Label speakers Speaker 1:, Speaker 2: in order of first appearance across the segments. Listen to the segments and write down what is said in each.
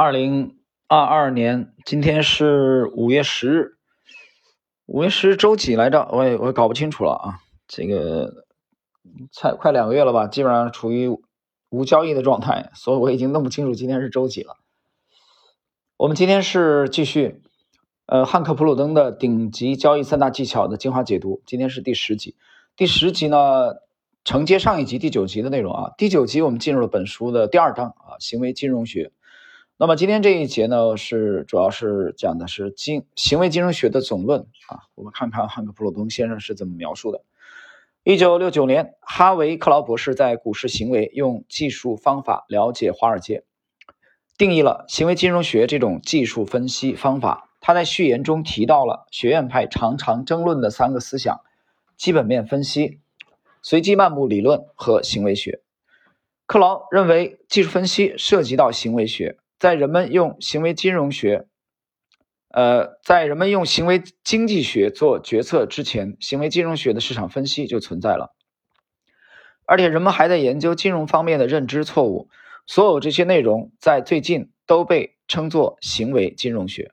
Speaker 1: 二零二二年，今天是五月十日，五月十日周几来着？我也我也搞不清楚了啊。这个才快两个月了吧，基本上处于无交易的状态，所以我已经弄不清楚今天是周几了。我们今天是继续呃汉克普鲁登的顶级交易三大技巧的精华解读，今天是第十集。第十集呢，承接上一集第九集的内容啊。第九集我们进入了本书的第二章啊，行为金融学。那么今天这一节呢，是主要是讲的是金行为金融学的总论啊。我们看看汉克·普鲁登先生是怎么描述的。一九六九年，哈维·克劳博士在《股市行为：用技术方法了解华尔街》定义了行为金融学这种技术分析方法。他在序言中提到了学院派常常争论的三个思想：基本面分析、随机漫步理论和行为学。克劳认为，技术分析涉及到行为学。在人们用行为金融学，呃，在人们用行为经济学做决策之前，行为金融学的市场分析就存在了。而且人们还在研究金融方面的认知错误。所有这些内容在最近都被称作行为金融学。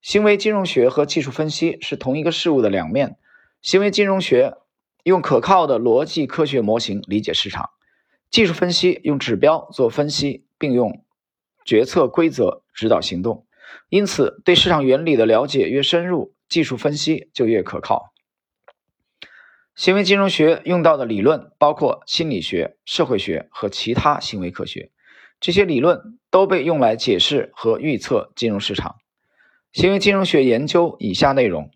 Speaker 1: 行为金融学和技术分析是同一个事物的两面。行为金融学用可靠的逻辑科学模型理解市场，技术分析用指标做分析，并用。决策规则指导行动，因此对市场原理的了解越深入，技术分析就越可靠。行为金融学用到的理论包括心理学、社会学和其他行为科学，这些理论都被用来解释和预测金融市场。行为金融学研究以下内容：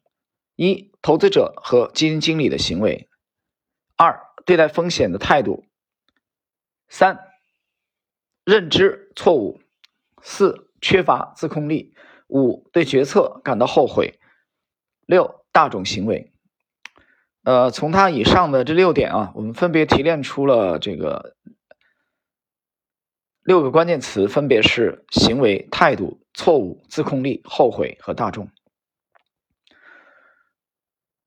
Speaker 1: 一、投资者和基金经理的行为；二、对待风险的态度；三、认知错误。四、缺乏自控力；五、对决策感到后悔；六、大众行为。呃，从他以上的这六点啊，我们分别提炼出了这个六个关键词，分别是行为、态度、错误、自控力、后悔和大众。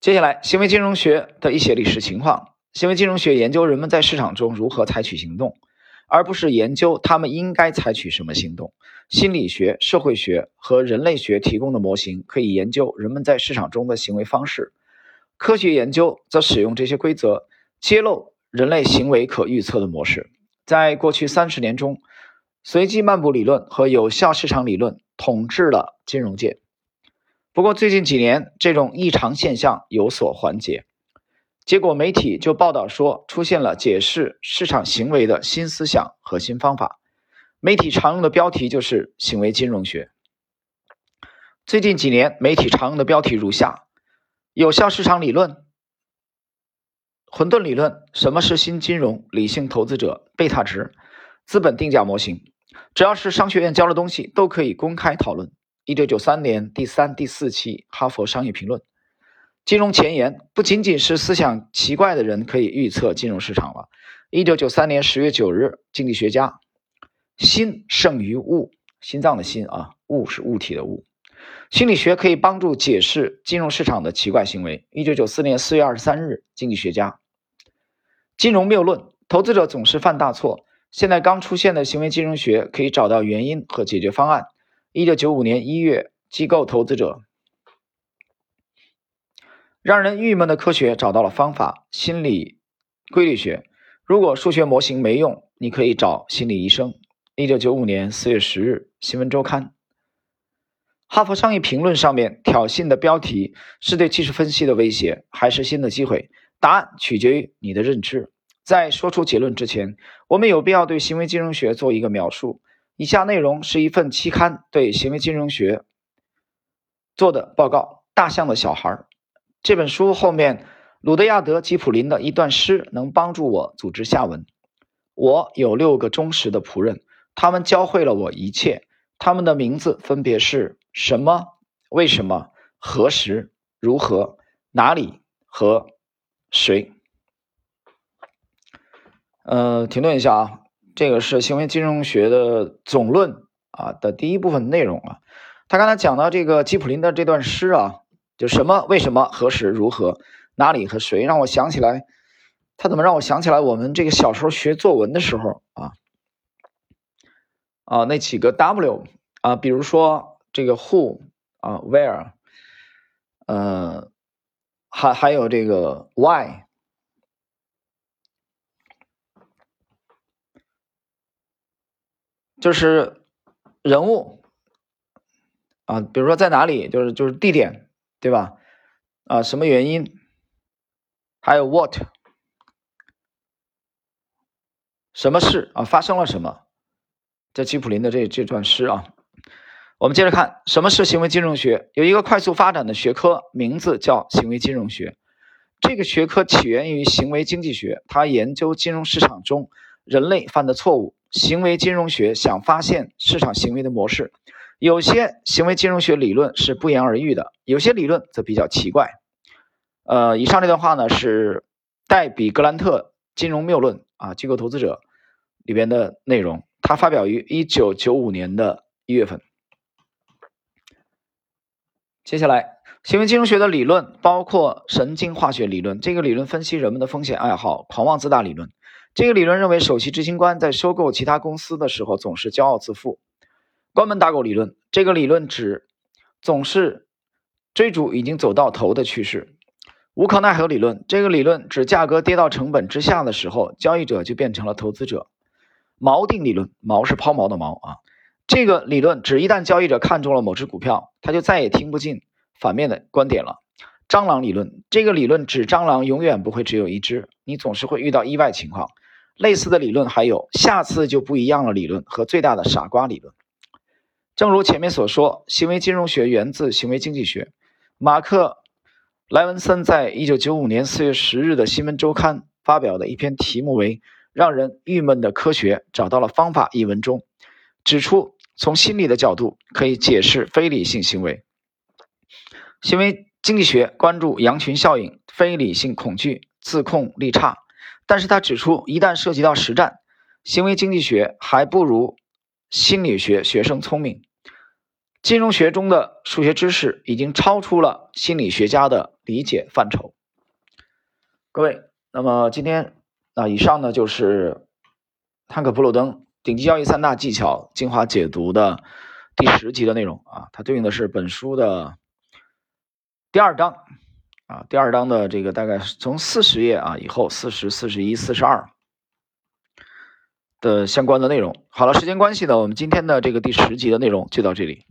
Speaker 1: 接下来，行为金融学的一些历史情况。行为金融学研究人们在市场中如何采取行动。而不是研究他们应该采取什么行动。心理学、社会学和人类学提供的模型可以研究人们在市场中的行为方式，科学研究则使用这些规则揭露人类行为可预测的模式。在过去三十年中，随机漫步理论和有效市场理论统治了金融界。不过，最近几年，这种异常现象有所缓解。结果，媒体就报道说，出现了解释市场行为的新思想和新方法。媒体常用的标题就是“行为金融学”。最近几年，媒体常用的标题如下：有效市场理论、混沌理论、什么是新金融、理性投资者、贝塔值、资本定价模型。只要是商学院教的东西，都可以公开讨论。一九九三年第三、第四期《哈佛商业评论》。金融前沿不仅仅是思想奇怪的人可以预测金融市场了。一九九三年十月九日，经济学家心胜于物，心脏的心啊，物是物体的物。心理学可以帮助解释金融市场的奇怪行为。一九九四年四月二十三日，经济学家金融谬论，投资者总是犯大错。现在刚出现的行为金融学可以找到原因和解决方案。一九九五年一月，机构投资者。让人郁闷的科学找到了方法。心理规律学，如果数学模型没用，你可以找心理医生。一九九五年四月十日，新闻周刊。哈佛商业评论上面挑衅的标题是对技术分析的威胁，还是新的机会？答案取决于你的认知。在说出结论之前，我们有必要对行为金融学做一个描述。以下内容是一份期刊对行为金融学做的报告：大象的小孩。这本书后面，鲁德亚德·吉普林的一段诗能帮助我组织下文。我有六个忠实的仆人，他们教会了我一切。他们的名字分别是什么？为什么？何时？如何？哪里？和谁？呃，停顿一下啊，这个是行为金融学的总论啊的第一部分内容啊。他刚才讲到这个吉普林的这段诗啊。就什么？为什么？何时？如何？哪里？和谁？让我想起来，他怎么让我想起来我们这个小时候学作文的时候啊啊，那几个 W 啊，比如说这个 who 啊，where，呃，还还有这个 why，就是人物啊，比如说在哪里，就是就是地点，对吧？啊，什么原因？还有 what，什么事啊？发生了什么？在吉普林的这这段诗啊。我们接着看，什么是行为金融学？有一个快速发展的学科，名字叫行为金融学。这个学科起源于行为经济学，它研究金融市场中人类犯的错误。行为金融学想发现市场行为的模式。有些行为金融学理论是不言而喻的，有些理论则比较奇怪。呃，以上这段话呢是戴比格兰特《金融谬论》啊，机构投资者里边的内容，它发表于一九九五年的一月份。接下来，行为金融学的理论包括神经化学理论。这个理论分析人们的风险爱好、狂妄自大理论。这个理论认为，首席执行官在收购其他公司的时候总是骄傲自负。关门打狗理论。这个理论指总是追逐已经走到头的趋势。无可奈何理论。这个理论指价格跌到成本之下的时候，交易者就变成了投资者。锚定理论。锚是抛锚的锚啊。这个理论指，一旦交易者看中了某只股票，他就再也听不进反面的观点了。蟑螂理论，这个理论指蟑螂永远不会只有一只，你总是会遇到意外情况。类似的理论还有下次就不一样了理论和最大的傻瓜理论。正如前面所说，行为金融学源自行为经济学。马克·莱文森在一九九五年四月十日的《新闻周刊》发表的一篇题目为《让人郁闷的科学找到了方法》一文中，指出。从心理的角度，可以解释非理性行为。行为经济学关注羊群效应、非理性恐惧、自控力差，但是他指出，一旦涉及到实战，行为经济学还不如心理学学生聪明。金融学中的数学知识已经超出了心理学家的理解范畴。各位，那么今天啊，以上呢就是汉克·普鲁登。顶级交易三大技巧精华解读的第十集的内容啊，它对应的是本书的第二章啊，第二章的这个大概是从四十页啊以后，四十四十一、四十二的相关的内容。好了，时间关系呢，我们今天的这个第十集的内容就到这里。